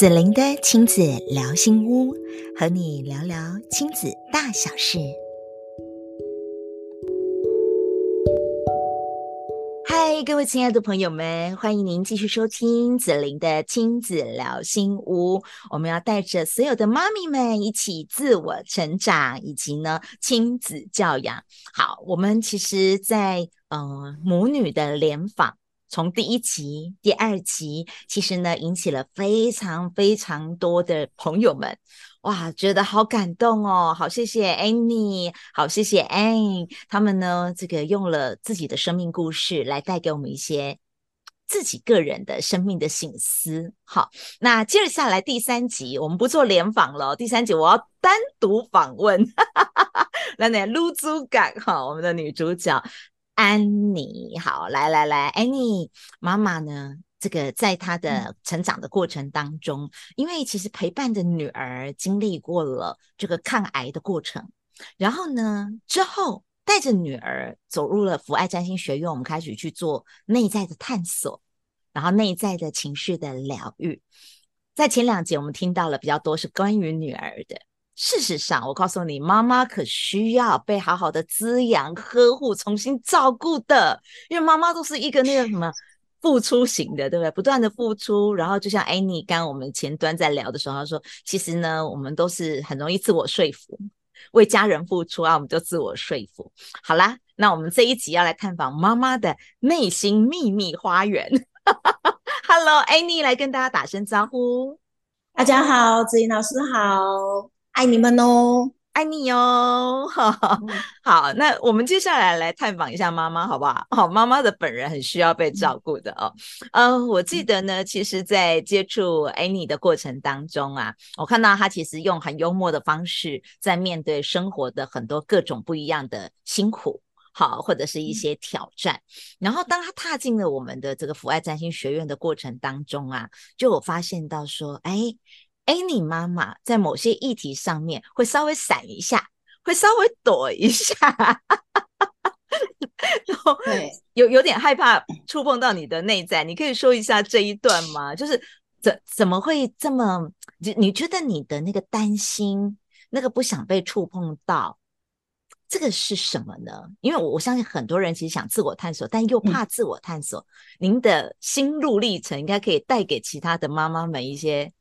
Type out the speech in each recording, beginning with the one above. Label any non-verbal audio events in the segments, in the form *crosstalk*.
子玲的亲子聊心屋，和你聊聊亲子大小事。嗨，各位亲爱的朋友们，欢迎您继续收听子玲的亲子聊心屋。我们要带着所有的妈咪们一起自我成长，以及呢亲子教养。好，我们其实在，在呃母女的联访。从第一集、第二集，其实呢，引起了非常非常多的朋友们，哇，觉得好感动哦！好，谢谢 Annie，好，谢谢 Anne，他们呢，这个用了自己的生命故事来带给我们一些自己个人的生命的醒思。好，那接着下来第三集，我们不做联访了，第三集我要单独访问，来来，露珠感哈，我们的女主角。安妮，好，来来来，安妮妈妈呢？这个在她的成长的过程当中，嗯、因为其实陪伴着女儿经历过了这个抗癌的过程，然后呢，之后带着女儿走入了福爱占星学院，我们开始去做内在的探索，然后内在的情绪的疗愈。在前两节我们听到了比较多是关于女儿的。事实上，我告诉你，妈妈可需要被好好的滋养、呵护、重新照顾的，因为妈妈都是一个那个什么 *laughs* 付出型的，对不对？不断的付出，然后就像 Annie 刚刚我们前端在聊的时候，她说，其实呢，我们都是很容易自我说服，为家人付出啊，我们就自我说服。好啦，那我们这一集要来探访妈妈的内心秘密花园。*laughs* Hello，Annie 来跟大家打声招呼。大家好，子怡老师好。爱你们哦，爱你哦，好，*laughs* 好，那我们接下来来探访一下妈妈，好不好？好，*laughs* 妈妈的本人很需要被照顾的哦。嗯、呃，我记得呢，其实，在接触 Annie 的过程当中啊，我看到她其实用很幽默的方式在面对生活的很多各种不一样的辛苦，好，或者是一些挑战。然后，当她踏进了我们的这个父爱占心学院的过程当中啊，就我发现到说，哎。Annie 妈妈在某些议题上面会稍微闪一下，会稍微躲一下，*laughs* 然后有有点害怕触碰到你的内在。你可以说一下这一段吗？就是怎怎么会这么？你你觉得你的那个担心，那个不想被触碰到，这个是什么呢？因为我我相信很多人其实想自我探索，但又怕自我探索。嗯、您的心路历程应该可以带给其他的妈妈们一些。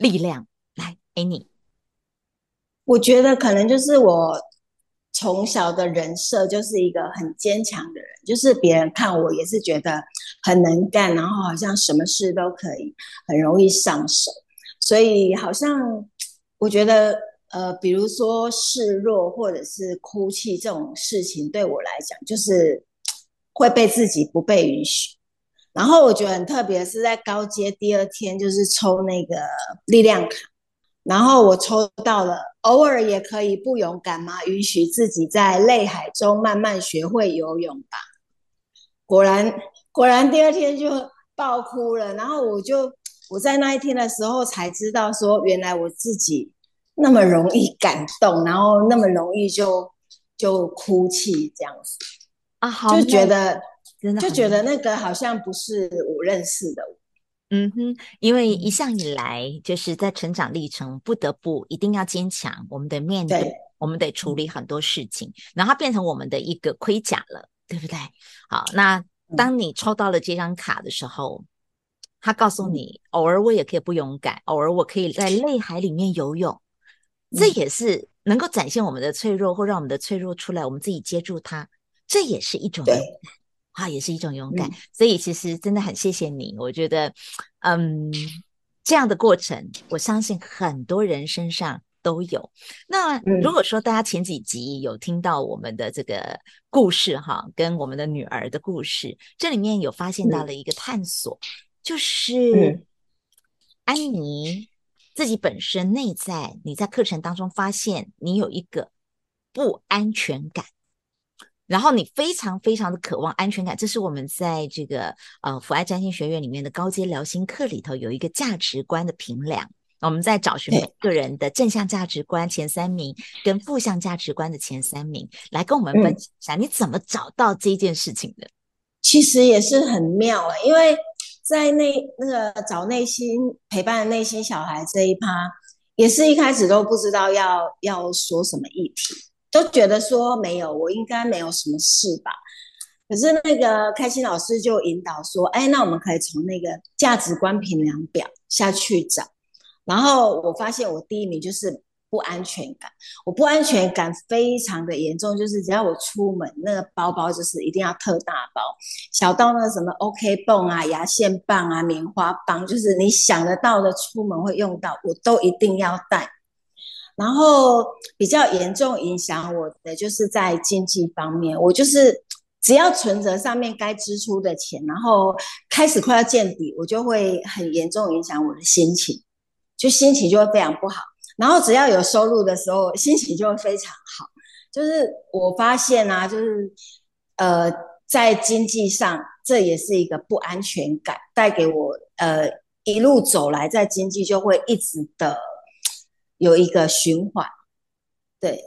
力量来，Annie。我觉得可能就是我从小的人设就是一个很坚强的人，就是别人看我也是觉得很能干，然后好像什么事都可以，很容易上手。所以好像我觉得，呃，比如说示弱或者是哭泣这种事情，对我来讲就是会被自己不被允许。然后我觉得很特别，是在高阶第二天，就是抽那个力量卡，然后我抽到了，偶尔也可以不勇敢吗？允许自己在泪海中慢慢学会游泳吧。果然，果然第二天就爆哭了。然后我就我在那一天的时候才知道，说原来我自己那么容易感动，然后那么容易就就哭泣这样子啊，好，就觉得。就觉得那个好像不是我认识的，嗯哼，因为一向以来就是在成长历程，不得不一定要坚强，我们得面对，对我们得处理很多事情，然后它变成我们的一个盔甲了，对不对？好，那当你抽到了这张卡的时候，他告诉你，偶尔我也可以不勇敢，偶尔我可以在泪海里面游泳，这也是能够展现我们的脆弱，或让我们的脆弱出来，我们自己接住它，这也是一种。啊，也是一种勇敢，嗯、所以其实真的很谢谢你。我觉得，嗯，这样的过程，我相信很多人身上都有。那如果说大家前几集有听到我们的这个故事哈，跟我们的女儿的故事，这里面有发现到了一个探索，嗯、就是安妮自己本身内在，你在课程当中发现你有一个不安全感。然后你非常非常的渴望安全感，这是我们在这个呃福爱占星学院里面的高阶疗心课里头有一个价值观的评量。我们在找寻每个人的正向价值观前三名跟负向价值观的前三名，来跟我们分享一下你怎么找到这件事情的。其实也是很妙啊，因为在内那个找内心陪伴的内心小孩这一趴，也是一开始都不知道要要说什么议题，都觉得说没有，我应该没有什么事吧。可是那个开心老师就引导说，哎，那我们可以从那个价值观评量表下去找。然后我发现我第一名就是。不安全感，我不安全感非常的严重，就是只要我出门，那个包包就是一定要特大包，小到那个什么 OK 绷啊、牙线棒啊、棉花棒，就是你想得到的出门会用到，我都一定要带。然后比较严重影响我的，就是在经济方面，我就是只要存折上面该支出的钱，然后开始快要见底，我就会很严重影响我的心情，就心情就会非常不好。然后只要有收入的时候，心情就会非常好。就是我发现啊，就是呃，在经济上，这也是一个不安全感带给我。呃，一路走来，在经济就会一直的有一个循环。对，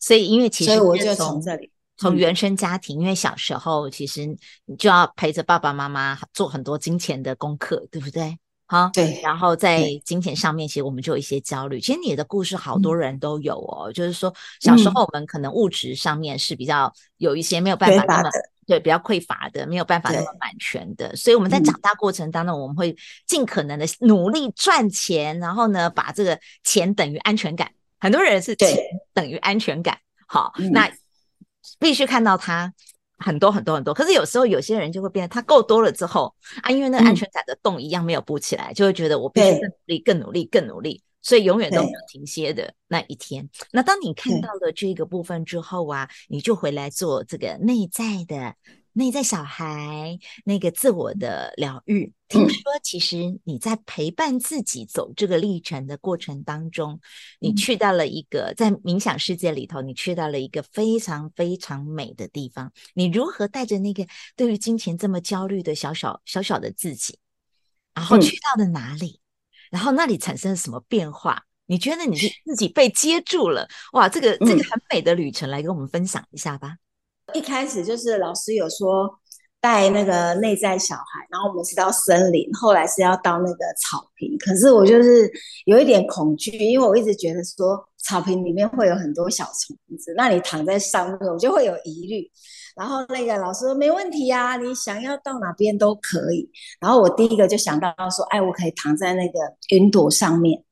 所以因为其实所以我就从这里，从原生家庭，因为小时候其实你就要陪着爸爸妈妈做很多金钱的功课，对不对？好，对，然后在金钱上面，其实我们就有一些焦虑。其实你的故事好多人都有哦，嗯、就是说小时候我们可能物质上面是比较有一些没有办法那么对比较匮乏的，没有办法那么满全的，所以我们在长大过程当中，我们会尽可能的努力赚钱，然后呢，把这个钱等于安全感。很多人是钱等于安全感，好，那必须看到它。很多很多很多，可是有时候有些人就会变，他够多了之后啊，因为那个安全感的洞一样没有补起来，嗯、就会觉得我必须更努力、更努力、更努力，所以永远都没有停歇的那一天。那当你看到了这个部分之后啊，你就回来做这个内在的。内在小孩那个自我的疗愈，听说其实你在陪伴自己走这个历程的过程当中，你去到了一个在冥想世界里头，你去到了一个非常非常美的地方。你如何带着那个对于金钱这么焦虑的小小小小的自己，然后去到了哪里？然后那里产生了什么变化？你觉得你是自己被接住了？哇，这个这个很美的旅程，来跟我们分享一下吧。一开始就是老师有说带那个内在小孩，然后我们是到森林，后来是要到那个草坪。可是我就是有一点恐惧，因为我一直觉得说草坪里面会有很多小虫子，那你躺在上面，我就会有疑虑。然后那个老师说没问题呀，你想要到哪边都可以。然后我第一个就想到说，哎，我可以躺在那个云朵上面。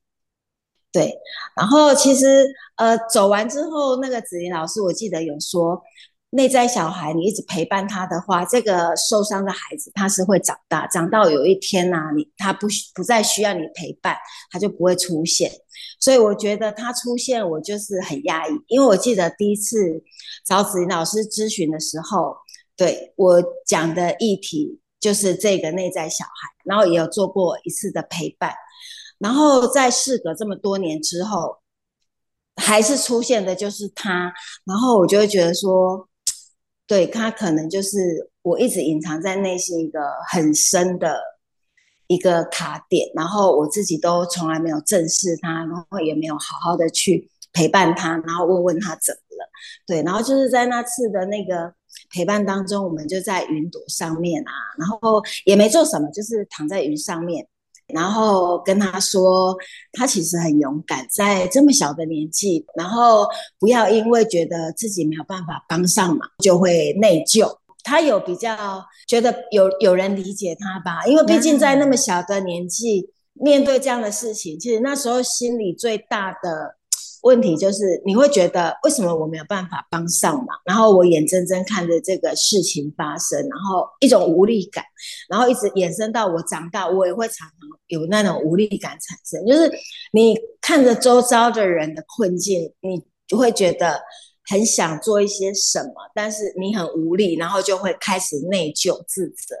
对，然后其实呃走完之后，那个子玲老师我记得有说。内在小孩，你一直陪伴他的话，这个受伤的孩子他是会长大，长到有一天呐、啊，你他不不再需要你陪伴，他就不会出现。所以我觉得他出现，我就是很压抑，因为我记得第一次找子怡老师咨询的时候，对我讲的议题就是这个内在小孩，然后也有做过一次的陪伴，然后在事隔这么多年之后，还是出现的就是他，然后我就会觉得说。对，他可能就是我一直隐藏在内心一个很深的一个卡点，然后我自己都从来没有正视他，然后也没有好好的去陪伴他，然后问问他怎么了。对，然后就是在那次的那个陪伴当中，我们就在云朵上面啊，然后也没做什么，就是躺在云上面。然后跟他说，他其实很勇敢，在这么小的年纪，然后不要因为觉得自己没有办法帮上忙，就会内疚。他有比较觉得有有人理解他吧，因为毕竟在那么小的年纪面对这样的事情，其实那时候心里最大的。问题就是你会觉得为什么我没有办法帮上忙？然后我眼睁睁看着这个事情发生，然后一种无力感，然后一直延伸到我长大，我也会常常有那种无力感产生。就是你看着周遭的人的困境，你就会觉得很想做一些什么，但是你很无力，然后就会开始内疚自责。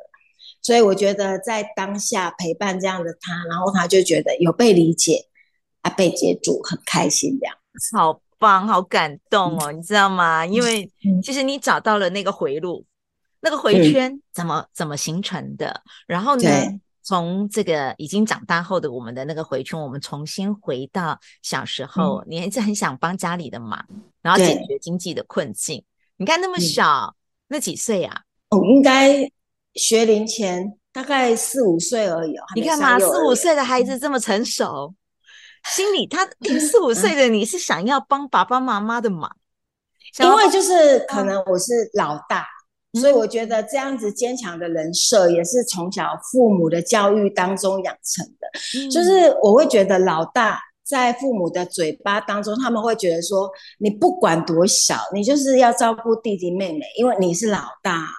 所以我觉得在当下陪伴这样的他，然后他就觉得有被理解。啊，被接住，很开心，这样，好棒，好感动哦，嗯、你知道吗？因为其实你找到了那个回路，嗯、那个回圈怎么、嗯、怎么形成的？然后呢，对从这个已经长大后的我们的那个回圈，我们重新回到小时候，嗯、你还是很想帮家里的忙，然后解决经济的困境。你看那么小，嗯、那几岁啊？哦，应该学龄前大概四五岁而已哦。你看嘛，四五岁的孩子这么成熟，心里他 *laughs* 四五岁的你是想要帮爸爸妈妈的忙，因为就是可能我是老大，所以我觉得这样子坚强的人设也是从小父母的教育当中养成的，就是我会觉得老大。在父母的嘴巴当中，他们会觉得说，你不管多小，你就是要照顾弟弟妹妹，因为你是老大。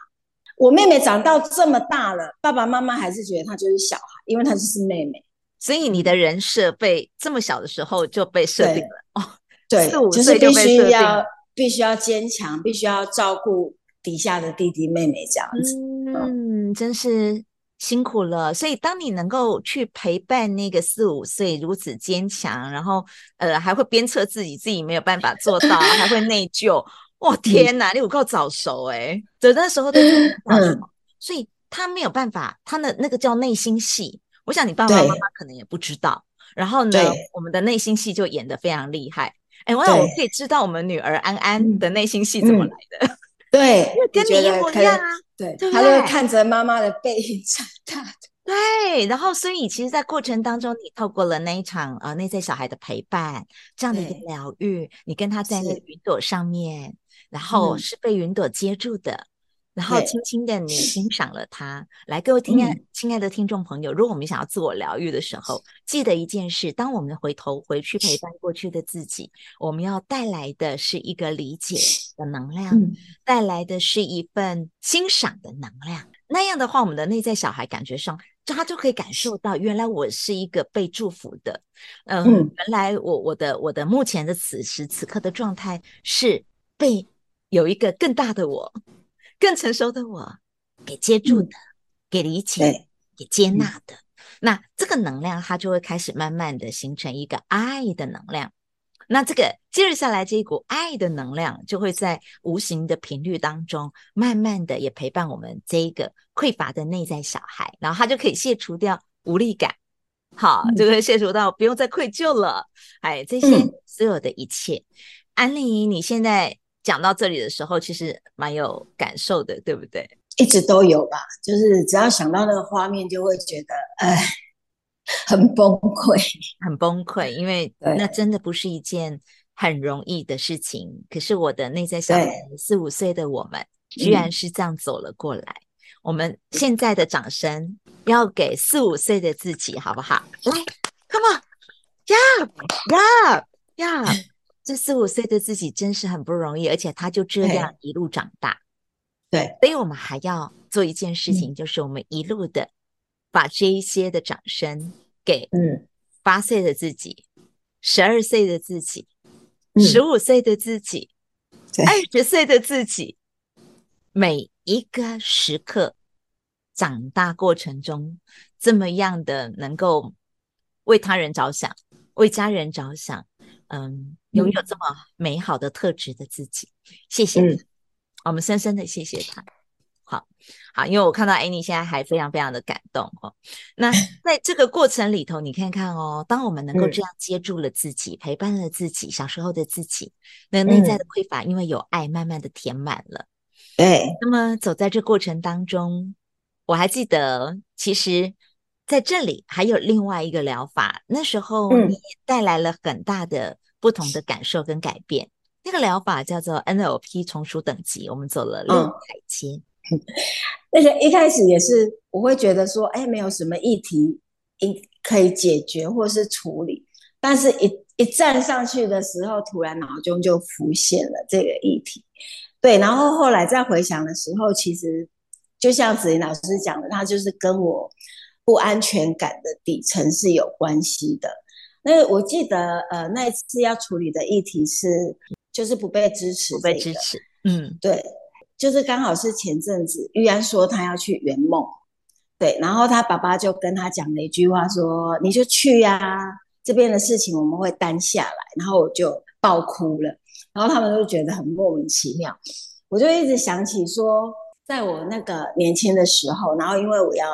我妹妹长到这么大了，爸爸妈妈还是觉得她就是小孩，因为她就是妹妹。所以你的人设被这么小的时候就被设定了哦，对，四五岁就必须要必须要坚强，必须要照顾底下的弟弟妹妹这样子。嗯，嗯真是。辛苦了，所以当你能够去陪伴那个四五岁如此坚强，然后呃还会鞭策自己，自己没有办法做到，还会内疚，哇 *laughs* 天哪，嗯、你有够早熟哎！的那时候的什么？所以他没有办法，他的那个叫内心戏，我想你爸爸妈妈可能也不知道。然后呢，我们的内心戏就演得非常厉害。哎，我想我可以知道我们女儿安安的内心戏怎么来的。对，跟你一模一样啊！对，他就看着妈妈的背影长大的。对，然后所以其实，在过程当中，你透过了那一场呃内在小孩的陪伴，这样的一个疗愈，你跟他在那个云朵上面，然后是被云朵接住的。然后轻轻的，你欣赏了他。来，各位听爱亲爱的听众朋友，如果我们想要自我疗愈的时候，记得一件事：当我们回头回去陪伴过去的自己，我们要带来的是一个理解的能量，带来的是一份欣赏的能量。那样的话，我们的内在小孩感觉上，就他就可以感受到，原来我是一个被祝福的。嗯，原来我我的我的目前的此时此刻的状态是被有一个更大的我。更成熟的我，给接住的，嗯、给理解，给接纳的，嗯、那这个能量它就会开始慢慢的形成一个爱的能量。那这个接着下来这一股爱的能量，就会在无形的频率当中，慢慢的也陪伴我们这一个匮乏的内在小孩，然后他就可以卸除掉无力感，好，就会卸除到不用再愧疚了。哎，这些所有的一切，嗯、安妮，你现在。讲到这里的时候，其实蛮有感受的，对不对？一直都有吧，就是只要想到那个画面，就会觉得，哎，*laughs* 很崩溃，很崩溃，因为那真的不是一件很容易的事情。可是我的内在小孩四五岁的我们，居然是这样走了过来。嗯、我们现在的掌声要给四五岁的自己，好不好？来，Come on，Yeah，Yeah，Yeah。这四五岁的自己真是很不容易，而且他就这样一路长大。对，所以我们还要做一件事情，就是我们一路的把这一些的掌声给嗯。八岁的自己、十二岁的自己、十五岁的自己、二十岁的自己，每一个时刻长大过程中，这么样的能够为他人着想、为家人着想，嗯。拥有这么美好的特质的自己，谢谢你，嗯、我们深深的谢谢他。好好，因为我看到 Annie 现在还非常非常的感动哦。那 *laughs* 在这个过程里头，你看看哦，当我们能够这样接住了自己，嗯、陪伴了自己，小时候的自己，那内在的匮乏，因为有爱，慢慢的填满了。对，那么走在这过程当中，我还记得，其实在这里还有另外一个疗法，那时候你也带来了很大的。不同的感受跟改变，那个疗法叫做 NLP 从属等级，我们走了六台阶。*laughs* 那个、嗯、一开始也是，我会觉得说，哎，没有什么议题应可以解决或是处理，但是一一站上去的时候，突然脑中就浮现了这个议题。对，然后后来再回想的时候，其实就像子怡老师讲的，他就是跟我不安全感的底层是有关系的。那我记得，呃，那一次要处理的议题是，就是不被支持，不被支持。嗯，对，就是刚好是前阵子玉安说他要去圆梦，对，然后他爸爸就跟他讲了一句话说：“你就去呀，这边的事情我们会担下来。”然后我就爆哭了，然后他们都觉得很莫名其妙。我就一直想起说，在我那个年轻的时候，然后因为我要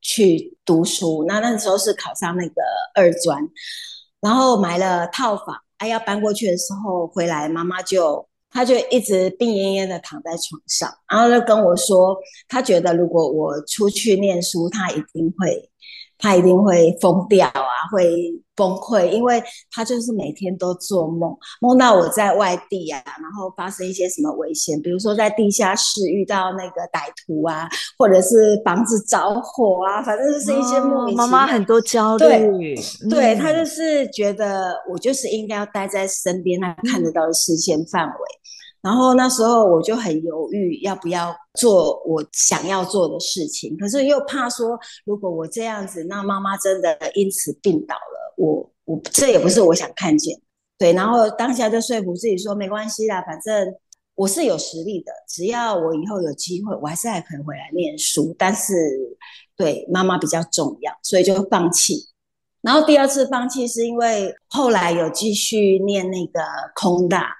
去读书，那那时候是考上那个二专。然后买了套房，哎，要搬过去的时候回来，妈妈就他就一直病恹恹的躺在床上，然后就跟我说，他觉得如果我出去念书，他一定会。他一定会疯掉啊，会崩溃，因为他就是每天都做梦，梦到我在外地啊，然后发生一些什么危险，比如说在地下室遇到那个歹徒啊，或者是房子着火啊，反正就是一些莫名其妙。哦，妈妈很多焦虑，对，嗯、对，他就是觉得我就是应该要待在身边，他看得到的视线范围。然后那时候我就很犹豫，要不要做我想要做的事情，可是又怕说，如果我这样子，那妈妈真的因此病倒了，我我这也不是我想看见，对。然后当下就说服自己说，没关系啦，反正我是有实力的，只要我以后有机会，我还是还可以回来念书。但是对妈妈比较重要，所以就放弃。然后第二次放弃是因为后来有继续念那个空大。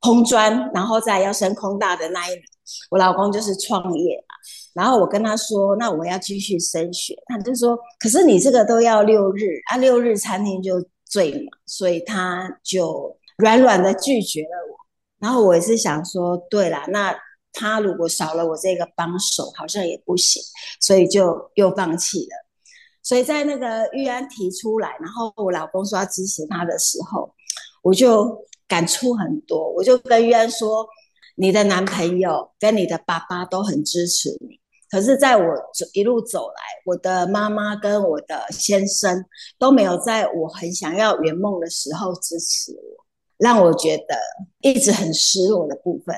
空专，然后再要升空大的那一年，我老公就是创业嘛。然后我跟他说，那我要继续升学，他就说，可是你这个都要六日啊，六日餐厅就醉嘛，所以他就软软的拒绝了我。然后我也是想说，对啦，那他如果少了我这个帮手，好像也不行，所以就又放弃了。所以在那个玉安提出来，然后我老公说要支持他的时候，我就。感触很多，我就跟玉安说，你的男朋友跟你的爸爸都很支持你，可是在我一路走来，我的妈妈跟我的先生都没有在我很想要圆梦的时候支持我，让我觉得一直很失落的部分。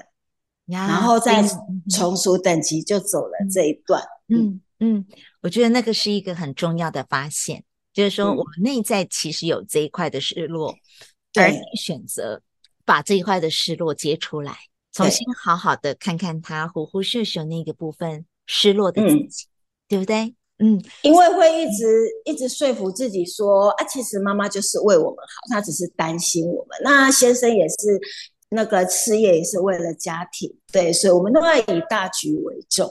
然后再从属等级就走了这一段。嗯嗯，我觉得那个是一个很重要的发现，就是说我们内在其实有这一块的失落。而你选择把这一块的失落接出来，重新好好的看看他虎虎秀秀那个部分失落的自己，嗯、对不对？嗯，因为会一直、嗯、一直说服自己说啊，其实妈妈就是为我们好，她只是担心我们。那先生也是那个事业也是为了家庭，对，所以我们都要以大局为重。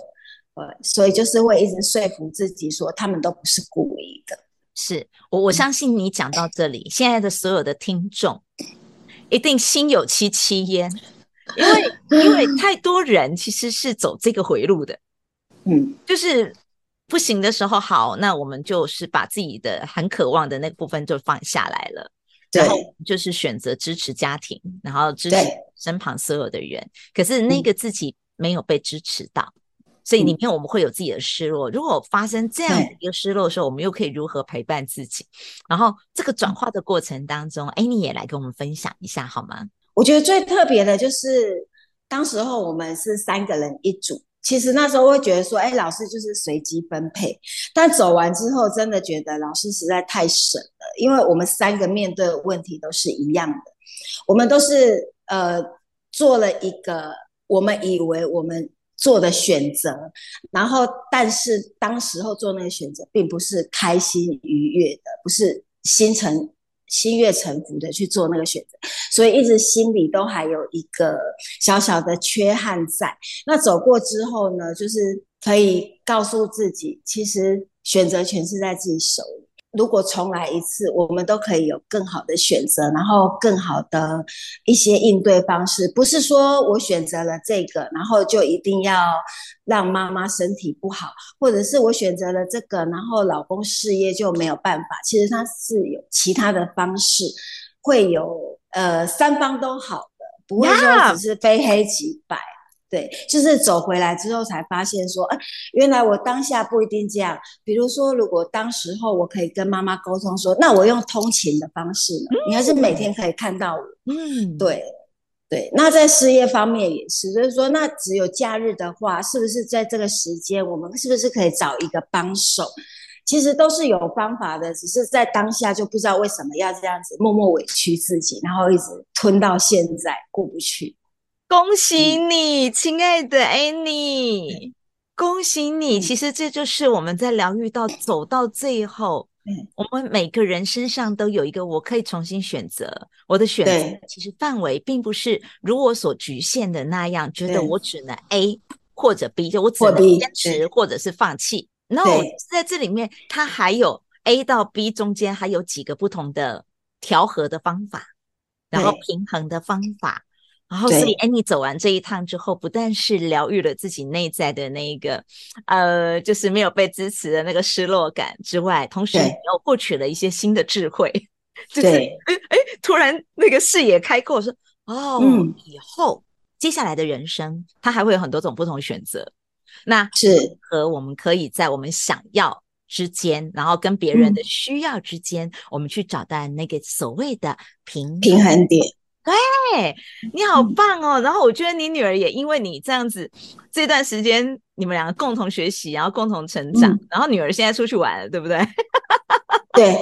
呃，所以就是会一直说服自己说，他们都不是故意的。是我，我相信你讲到这里，现在的所有的听众一定心有戚戚焉，因为因为太多人其实是走这个回路的，嗯，就是不行的时候，好，那我们就是把自己的很渴望的那个部分就放下来了，然后就是选择支持家庭，然后支持身旁所有的人，可是那个自己没有被支持到。所以里面我们会有自己的失落。如果发生这样的一个失落的时候，我们又可以如何陪伴自己？然后这个转化的过程当中，哎，你也来跟我们分享一下好吗？我觉得最特别的就是，当时候我们是三个人一组。其实那时候会觉得说，哎，老师就是随机分配。但走完之后，真的觉得老师实在太神了，因为我们三个面对的问题都是一样的。我们都是呃做了一个我们以为我们。做的选择，然后但是当时候做那个选择，并不是开心愉悦的，不是心诚心悦诚服的去做那个选择，所以一直心里都还有一个小小的缺憾在。那走过之后呢，就是可以告诉自己，其实选择权是在自己手里。如果重来一次，我们都可以有更好的选择，然后更好的一些应对方式。不是说我选择了这个，然后就一定要让妈妈身体不好，或者是我选择了这个，然后老公事业就没有办法。其实他是有其他的方式，会有呃三方都好的，不会说只是非黑即白。对，就是走回来之后才发现说，哎，原来我当下不一定这样。比如说，如果当时候我可以跟妈妈沟通说，那我用通勤的方式呢，你还是每天可以看到我。嗯，对，对。那在事业方面也是，就是说，那只有假日的话，是不是在这个时间，我们是不是可以找一个帮手？其实都是有方法的，只是在当下就不知道为什么要这样子默默委屈自己，然后一直吞到现在过不去。恭喜你，嗯、亲爱的 Annie，嗯、恭喜你！其实这就是我们在疗愈到走到最后，嗯，我们每个人身上都有一个我可以重新选择。我的选择其实范围并不是如我所局限的那样，觉得我只能 A 或者 B，就我只能坚持或者是放弃。No，在这里面，它还有 A 到 B 中间还有几个不同的调和的方法，然后平衡的方法。然后，所以，安妮走完这一趟之后，不但是疗愈了自己内在的那一个，呃，就是没有被支持的那个失落感之外，同时你又获取了一些新的智慧，*laughs* 就是，哎哎，突然那个视野开阔，说，哦，嗯，以后接下来的人生，它还会有很多种不同选择。那是。和我们可以在我们想要之间，然后跟别人的需要之间，嗯，我们去找到那个所谓的平平衡点。对，你好棒哦！嗯、然后我觉得你女儿也因为你这样子，这段时间你们两个共同学习，然后共同成长，嗯、然后女儿现在出去玩了，对不对？*laughs* 对，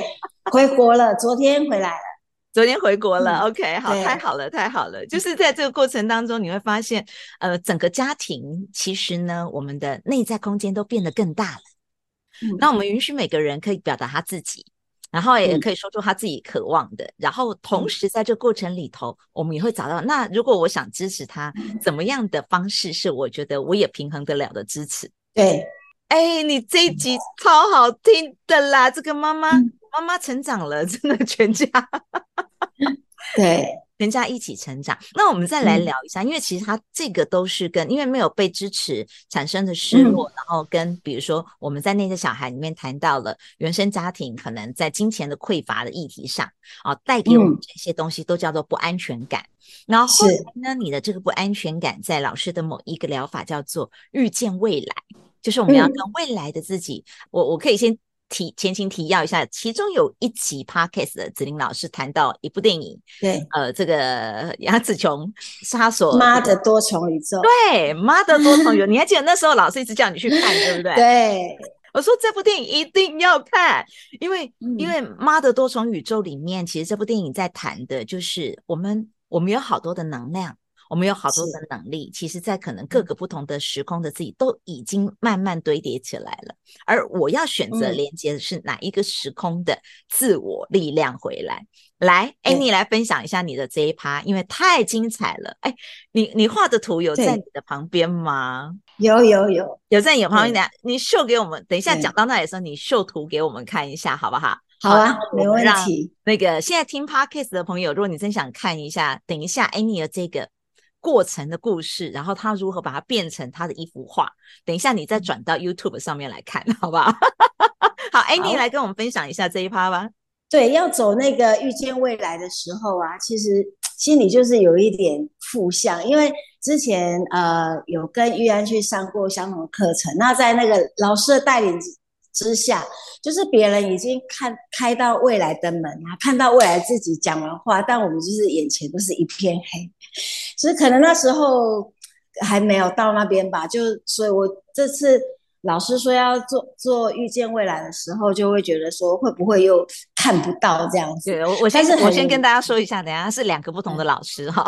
回国了，昨天回来了，昨天回国了。嗯、OK，好，太好了，太好了。就是在这个过程当中，你会发现，呃，整个家庭其实呢，我们的内在空间都变得更大了。嗯、那我们允许每个人可以表达他自己。然后也可以说出他自己渴望的，嗯、然后同时在这个过程里头，我们也会找到。那如果我想支持他，怎么样的方式是我觉得我也平衡得了的支持？对，哎，你这一集超好听的啦！这个妈妈、嗯、妈妈成长了，真的全家。*laughs* *laughs* 对。全家一起成长。那我们再来聊一下，嗯、因为其实他这个都是跟因为没有被支持产生的失落，嗯、然后跟比如说我们在那些小孩里面谈到了原生家庭可能在金钱的匮乏的议题上啊，带给我们这些东西都叫做不安全感。嗯、然后后来呢，你的这个不安全感在老师的某一个疗法叫做遇见未来，就是我们要跟未来的自己，嗯、我我可以先。提前情提要一下，其中有一集 podcast 的子玲老师谈到一部电影，对，呃，这个 *laughs* 杨紫琼杀手妈的多重宇宙，对，妈的多重宇宙，*laughs* 你还记得那时候老师一直叫你去看，对不对？对，我说这部电影一定要看，因为、嗯、因为妈的多重宇宙里面，其实这部电影在谈的就是我们我们有好多的能量。我们有好多的能力，其实，在可能各个不同的时空的自己都已经慢慢堆叠起来了。而我要选择连接的是哪一个时空的自我力量回来？嗯、来，Annie 来分享一下你的这一趴，因为太精彩了。哎，你你画的图有在你的旁边吗？有有有有在你旁边。你秀给我们，等一下讲到那里的时候，你秀图给我们看一下，好不好？好啊，没问题。那个现在听 Podcast 的朋友，如果你真想看一下，等一下 Annie 的这个。过程的故事，然后他如何把它变成他的一幅画。等一下，你再转到 YouTube 上面来看，好不好？*laughs* 好，Andy 来跟我们分享一下这一趴吧。对，要走那个遇见未来的时候啊，其实心里就是有一点负向，因为之前呃有跟玉安去上过相同的课程，那在那个老师的带领之下，就是别人已经看开到未来的门啊，看到未来自己讲完话，但我们就是眼前都是一片黑。其实可能那时候还没有到那边吧，就所以，我这次老师说要做做预见未来的时候，就会觉得说会不会又看不到这样子。对，我我先我先跟大家说一下，等下是两个不同的老师哈。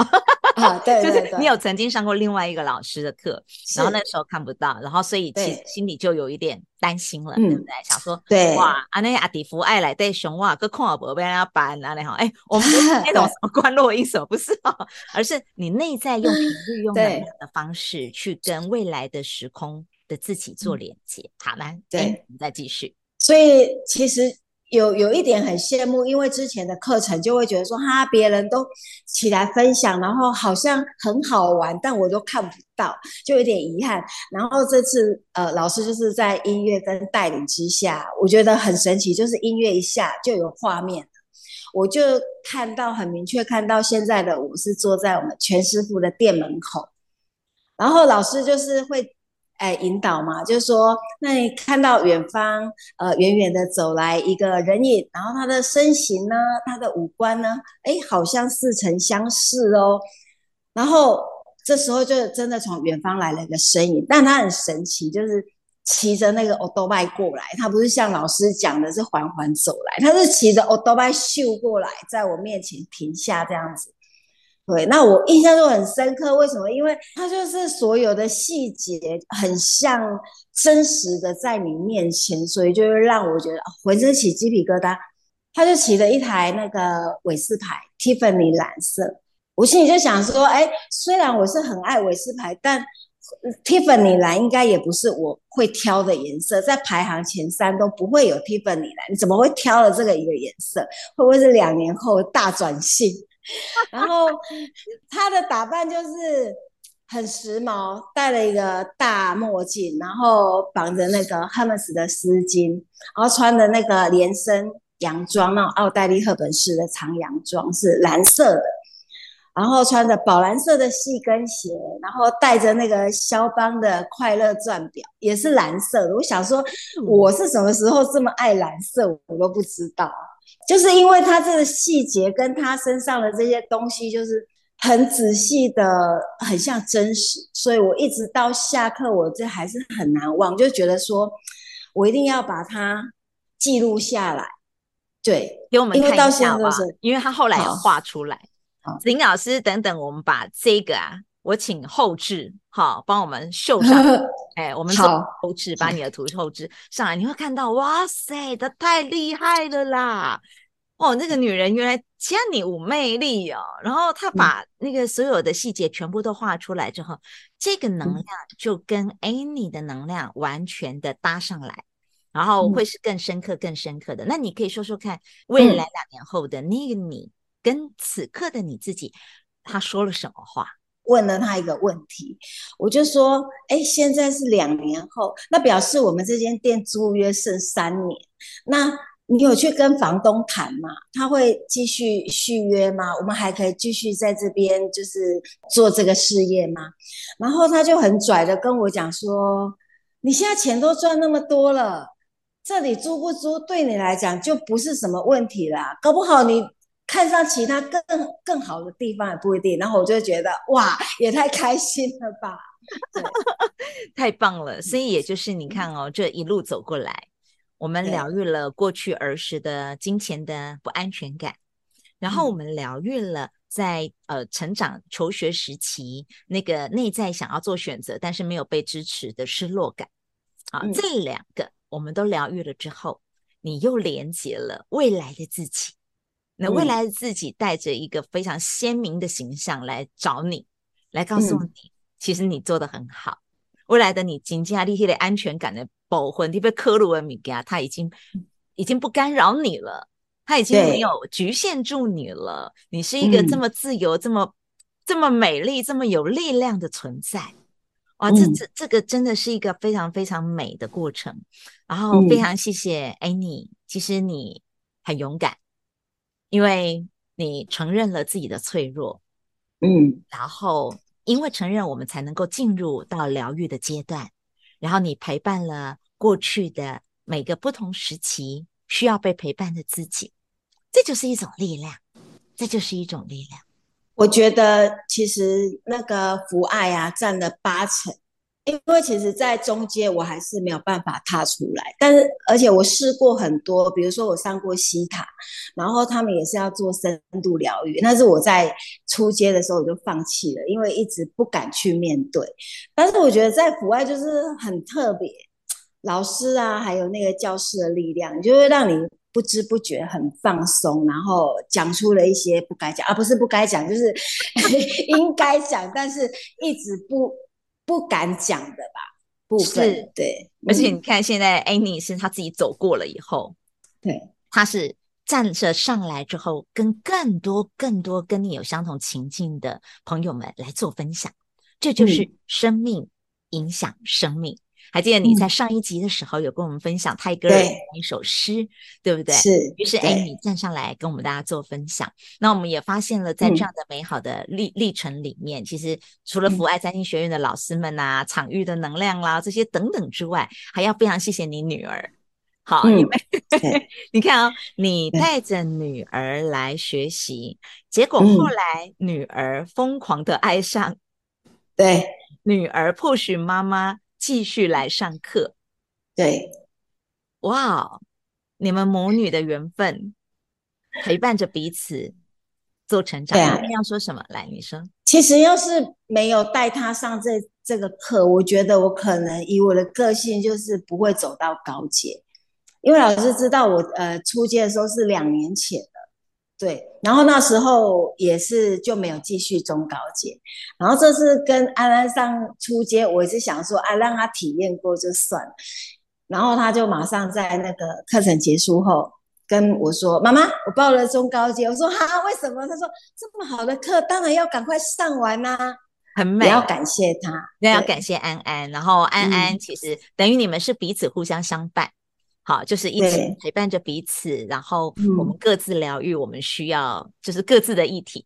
啊，对，*laughs* 对，对，就是你有曾经上过另外一个老师的课，然后那时候看不到，然后所以其实心里就有一点担心了，对，对不对？想说，对，哇，阿那阿迪夫爱来对熊哇，个空耳伯被人家搬啊，那好，哎，我们不是 *laughs* 那种什么观落音什么，不是哦，而是你内在用频率、*laughs* 用能量的方式去跟未来的时空的自己做连接。好，来，对，我们再继续。所以其实。有有一点很羡慕，因为之前的课程就会觉得说，哈，别人都起来分享，然后好像很好玩，但我都看不到，就有点遗憾。然后这次，呃，老师就是在音乐跟带领之下，我觉得很神奇，就是音乐一下就有画面，我就看到很明确，看到现在的我是坐在我们全师傅的店门口，然后老师就是会。哎，引导嘛，就是说，那你看到远方，呃，远远的走来一个人影，然后他的身形呢，他的五官呢，哎，好像似曾相识哦。然后这时候就真的从远方来了一个身影，但他很神奇，就是骑着那个欧多拜过来，他不是像老师讲的是缓缓走来，他是骑着欧多拜秀过来，在我面前停下这样子。对，那我印象就很深刻。为什么？因为 *laughs* 它就是所有的细节很像真实的在你面前，所以就会让我觉得浑身起鸡皮疙瘩。他就骑了一台那个韦斯牌，Tiffany 蓝色。我心里就想说，哎，虽然我是很爱韦斯牌，但 Tiffany 蓝应该也不是我会挑的颜色，在排行前三都不会有 Tiffany 蓝。你怎么会挑了这个一个颜色？会不会是两年后大转性？然后他的打扮就是很时髦，戴了一个大墨镜，然后绑着那个 Hermes 的丝巾，然后穿的那个连身洋装，那种奥黛丽·赫本式的长洋装是蓝色的。然后穿着宝蓝色的细跟鞋，然后戴着那个肖邦的快乐钻表，也是蓝色的。我想说，我是什么时候这么爱蓝色，我都不知道。就是因为他这个细节跟他身上的这些东西，就是很仔细的，很像真实，所以我一直到下课，我这还是很难忘，就觉得说我一定要把它记录下来。对，给我们看一下吧，因为他后来有画出来。林老师，等等，我们把这个啊，我请后置，好，帮我们秀上。*laughs* 哎，我们做后置，把你的图后置上来，你会看到，哇塞，她太厉害了啦！哦，那个女人原来这样有魅力哦。然后她把那个所有的细节全部都画出来之后，这个能量就跟 Annie 的能量完全的搭上来，然后会是更深刻、更深刻的。那你可以说说看，未来两年后的那个你。跟此刻的你自己，他说了什么话？问了他一个问题，我就说：哎，现在是两年后，那表示我们这间店租约剩三年。那你有去跟房东谈吗？他会继续续约吗？我们还可以继续在这边就是做这个事业吗？然后他就很拽的跟我讲说：你现在钱都赚那么多了，这里租不租对你来讲就不是什么问题啦，搞不好你。看上其他更更好的地方也不一定，然后我就觉得哇，也太开心了吧，*laughs* 太棒了！所以也就是你看哦，这一路走过来，我们疗愈了过去儿时的金钱的不安全感，然后我们疗愈了在呃成长求学时期那个内在想要做选择但是没有被支持的失落感，啊，这两个我们都疗愈了之后，你又连接了未来的自己。那未来的自己带着一个非常鲜明的形象来找你，来告诉你，其实你做的很好。未来的你，紧接力的安全感的保护，你被刻入了米加，他已经已经不干扰你了，他已经没有局限住你了。你是一个这么自由、这么这么美丽、这么有力量的存在。哇，这这这个真的是一个非常非常美的过程。然后非常谢谢 Annie，其实你很勇敢。因为你承认了自己的脆弱，嗯，然后因为承认，我们才能够进入到疗愈的阶段。然后你陪伴了过去的每个不同时期需要被陪伴的自己，这就是一种力量，这就是一种力量。我觉得其实那个福爱啊，占了八成。因为其实，在中间我还是没有办法踏出来，但是而且我试过很多，比如说我上过西塔，然后他们也是要做深度疗愈，但是我在初阶的时候我就放弃了，因为一直不敢去面对。但是我觉得在府外就是很特别，老师啊，还有那个教室的力量，就会让你不知不觉很放松，然后讲出了一些不该讲，而、啊、不是不该讲，就是 *laughs* 应该讲，但是一直不。不敢讲的吧，部分对，而且你看，现在 Annie 是她自己走过了以后，对，她是站着上来之后，跟更多更多跟你有相同情境的朋友们来做分享，这就是生命影响生命。嗯还记得你在上一集的时候有跟我们分享泰戈尔的一首诗，对，对不对？是。于是，哎，你站上来跟我们大家做分享。那我们也发现了，在这样的美好的历历程里面，嗯、其实除了福爱占星学院的老师们啊、嗯、场域的能量啦这些等等之外，还要非常谢谢你女儿。好，因、嗯、为你看哦，你带着女儿来学习，结果后来女儿疯狂的爱上，对，女儿 push 妈妈。继续来上课，对，哇，你们母女的缘分陪伴着彼此做成长。对、啊、要说什么？来，你说。其实要是没有带他上这这个课，我觉得我可能以我的个性就是不会走到高阶，因为老师知道我呃初阶的时候是两年前。对，然后那时候也是就没有继续中高阶，然后这次跟安安上初阶，我也是想说，啊，让他体验过就算了，然后他就马上在那个课程结束后跟我说：“妈妈，我报了中高阶。”我说：“哈、啊，为什么？”他说：“这么好的课，当然要赶快上完呐、啊。”很美，要感谢他，那要感谢安安。然后安安其实等于你们是彼此互相相伴，嗯、好，就是一起陪伴着彼此。然后我们各自疗愈，我们需要就是各自的议题。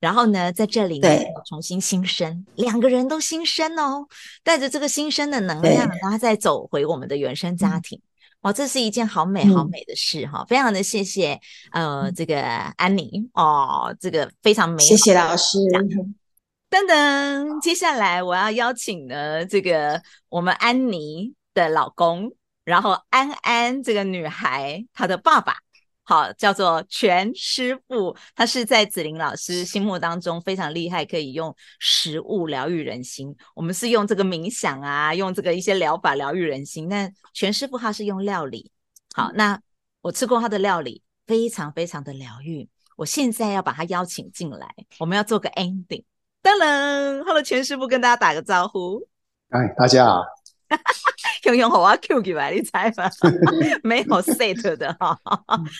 然后呢，在这里呢，重新新生，两个人都新生哦，带着这个新生的能量，然后再走回我们的原生家庭。哇，这是一件好美好美的事哈、嗯！非常的谢谢呃，这个安妮哦，这个非常美好。谢谢老师。噔噔，接下来我要邀请呢，这个我们安妮的老公，然后安安这个女孩她的爸爸。好，叫做全师傅，他是在子玲老师心目当中非常厉害，可以用食物疗愈人心。我们是用这个冥想啊，用这个一些疗法疗愈人心。那全师傅他是用料理。好，那我吃过他的料理，非常非常的疗愈。我现在要把他邀请进来，我们要做个 ending。噔噔，Hello，全师傅跟大家打个招呼。哎，大家好。*laughs* 用用好啊，Q 给吧，你猜吧，没有 set 的哈。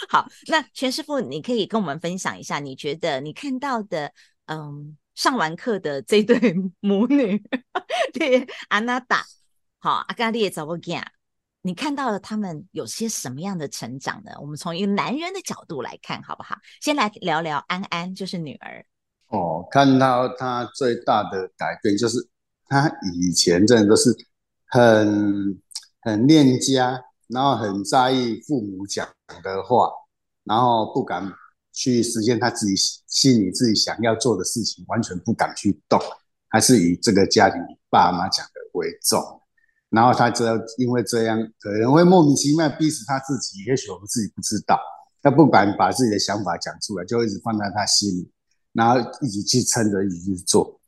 好，那全师傅，你可以跟我们分享一下，你觉得你看到的，嗯，上完课的这对母女，对，安娜达，好，阿嘎列找我讲，你看到了他们有些什么样的成长呢？我们从一个男人的角度来看，好不好？先来聊聊安安，就是女儿。哦，看到她最大的改变，就是她以前真的都是。很很恋家，然后很在意父母讲的话，然后不敢去实现他自己心里自己想要做的事情，完全不敢去动，还是以这个家庭爸妈讲的为重。然后他只要因为这样，可能会莫名其妙逼死他自己，也许我们自己不知道，他不敢把自己的想法讲出来，就一直放在他心里，然后一直去撑着，一直去做。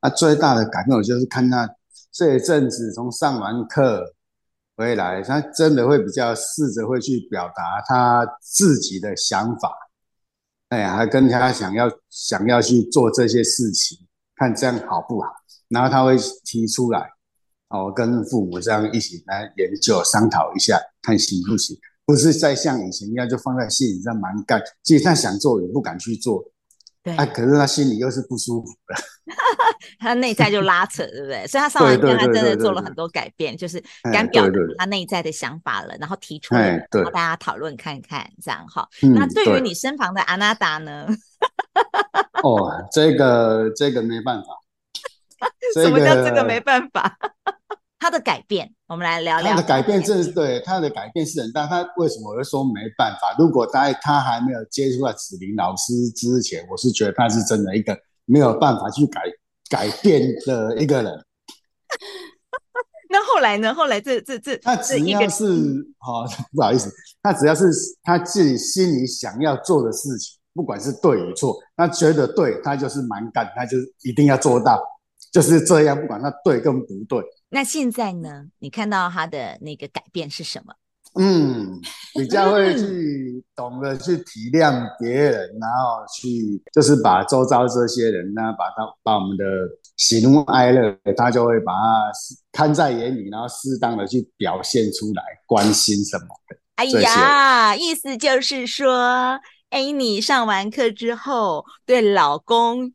那最大的改变，我就是看他。这一阵子从上完课回来，他真的会比较试着会去表达他自己的想法，哎呀，还跟他想要想要去做这些事情，看这样好不好？然后他会提出来，哦，跟父母这样一起来研究商讨一下，看行不行？不是再像以前一样就放在心里这样蛮干，其实他想做也不敢去做。对，啊，可是他心里又是不舒服的，*laughs* 他内在就拉扯，对不对？所以他上完课，他真的做了很多改变，就是敢表达他内在的想法了，然后提出来，然后大家讨论看看，这样哈。那对于你身旁的阿娜达呢？*laughs* 哦，*laughs* 这个这个没办法。什么叫这个没办法？他的改变，我们来聊聊。他的改变，这是对他的改变是很大。他为什么会说没办法？如果在他还没有接触到子林老师之前，我是觉得他是真的一个没有办法去改改变的一个人。*laughs* 那后来呢？后来这这这，他只要是好、哦，不好意思，他只要是他自己心里想要做的事情，不管是对与错，他觉得对，他就是蛮干，他就是一定要做到，就是这样，不管他对跟不对。那现在呢？你看到他的那个改变是什么？嗯，比较会去懂得去体谅别人，然后去就是把周遭这些人呢，把他把我们的喜怒哀乐，他就会把它看在眼里，然后适当的去表现出来，关心什么的。哎呀，意思就是说，哎，你上完课之后，对老公，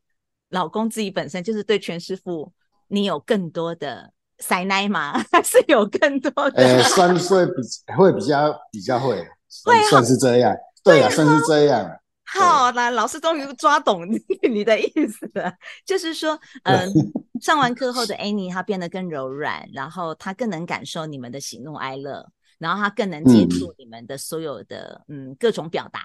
老公自己本身就是对全师傅，你有更多的。塞奶吗？*laughs* 还是有更多的？呃、欸，算是比会比较比较会，会、啊、算是这样。对啊，算是这样。好啦，老师终于抓懂你的意思了，*laughs* 就是说，嗯、呃，上完课后的 Annie 她变得更柔软，然后她更能感受你们的喜怒哀乐，然后她更能接触你们的所有的嗯，嗯各种表达。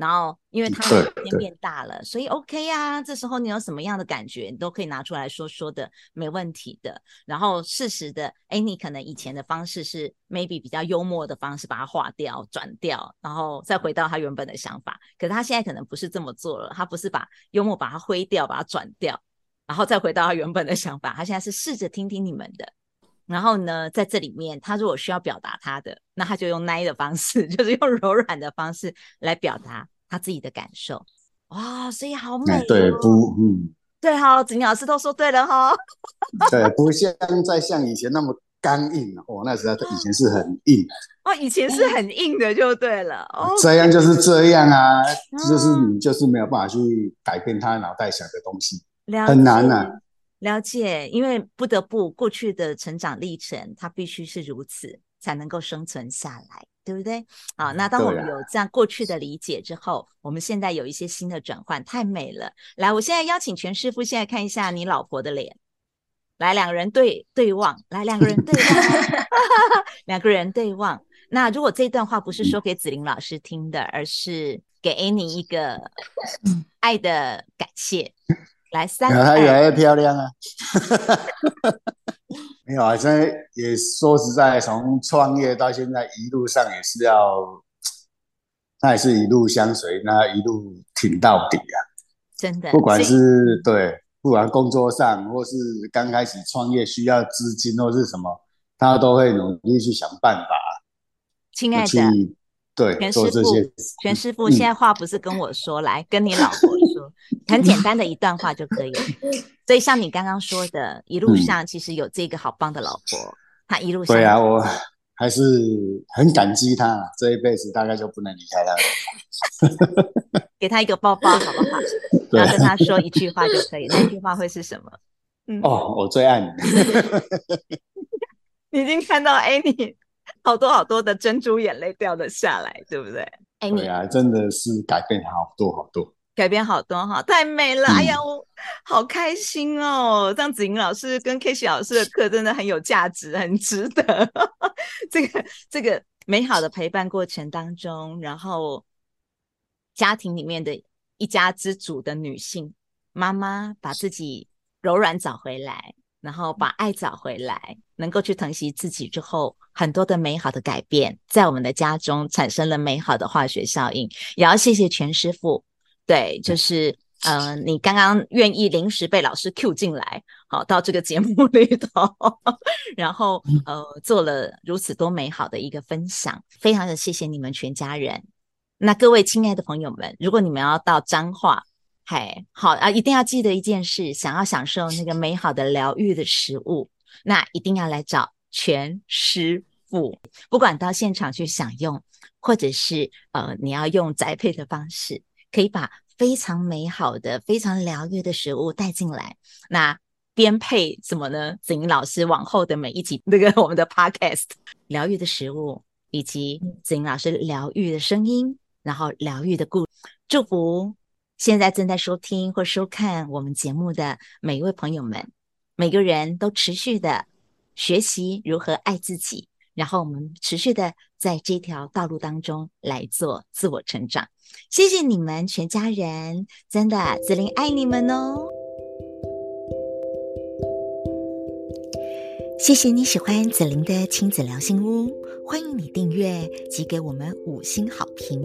然后，因为他时间变大了，所以 OK 呀、啊。这时候你有什么样的感觉，你都可以拿出来说说的，没问题的。然后适时的，哎，你可能以前的方式是 maybe 比较幽默的方式，把它化掉、转掉，然后再回到他原本的想法。可是他现在可能不是这么做了，他不是把幽默把它挥掉、把它转掉，然后再回到他原本的想法。他现在是试着听听你们的。然后呢，在这里面，他如果需要表达他的，那他就用奶的方式，*laughs* 就是用柔软的方式来表达他自己的感受。哇，所以好美、哦。对，不，嗯，对哈，子宁老师都说对了哈。*laughs* 对，不像再像以前那么刚硬哦，那时候以前是很硬哦，以前是很硬的，就对了哦。这样就是这样啊，就是你就是没有办法去改变他脑袋想的东西，很难呐、啊。了解，因为不得不过去的成长历程，它必须是如此才能够生存下来，对不对？好，那当我们有这样过去的理解之后，啊、我们现在有一些新的转换，太美了。来，我现在邀请全师傅，现在看一下你老婆的脸。来，两个人对对望，来，两个人对望，*laughs* 两个人对望。那如果这段话不是说给子玲老师听的，而是给 Annie 一个爱的感谢。来，三，她越来越漂亮啊！*laughs* 没有啊，现在也说实在，从创业到现在，一路上也是要，她也是一路相随，那一路挺到底啊！真的，不管是对。不管工作上，或是刚开始创业需要资金，或是什么，他都会努力去想办法。亲爱的，对，全师傅，全师傅，现在话不是跟我说，嗯、来跟你老婆说，很简单的一段话就可以。所以像你刚刚说的，一路上其实有这个好棒的老婆，嗯、他一路上对啊，我还是很感激他，这一辈子大概就不能离开他。给他一个抱抱，好不好？*laughs* 然后跟他说一句话就可以。那句话会是什么？嗯、哦，我最爱你。*laughs* 你已经看到 Annie 好多好多的珍珠眼泪掉了下来，对不对？Annie 对啊，真的是改变好多好多，改变好多哈，太美了！嗯、哎呀，我好开心哦！这样子，莹老师跟 K 西老师的课真的很有价值，很值得。*laughs* 这个这个美好的陪伴过程当中，然后家庭里面的。一家之主的女性妈妈，把自己柔软找回来，然后把爱找回来，能够去疼惜自己之后，很多的美好的改变在我们的家中产生了美好的化学效应。也要谢谢全师傅，对，就是嗯、呃，你刚刚愿意临时被老师 Q 进来，好到这个节目 *laughs* 里头，然后呃做了如此多美好的一个分享，非常的谢谢你们全家人。那各位亲爱的朋友们，如果你们要到彰化，嗨，好啊，一定要记得一件事：想要享受那个美好的疗愈的食物，那一定要来找全师傅。不管到现场去享用，或者是呃，你要用宅配的方式，可以把非常美好的、非常疗愈的食物带进来。那编配什么呢？子玲老师往后的每一集那个我们的 Podcast，疗愈的食物，以及子玲老师疗愈的声音。然后疗愈的故，祝福现在正在收听或收看我们节目的每一位朋友们，每个人都持续的学习如何爱自己，然后我们持续的在这条道路当中来做自我成长。谢谢你们全家人，真的子玲爱你们哦！谢谢你喜欢子玲的亲子聊心屋，欢迎你订阅及给我们五星好评。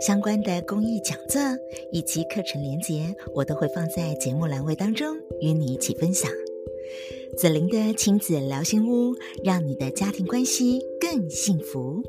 相关的公益讲座以及课程连结，我都会放在节目栏位当中与你一起分享。子玲的亲子聊心屋，让你的家庭关系更幸福。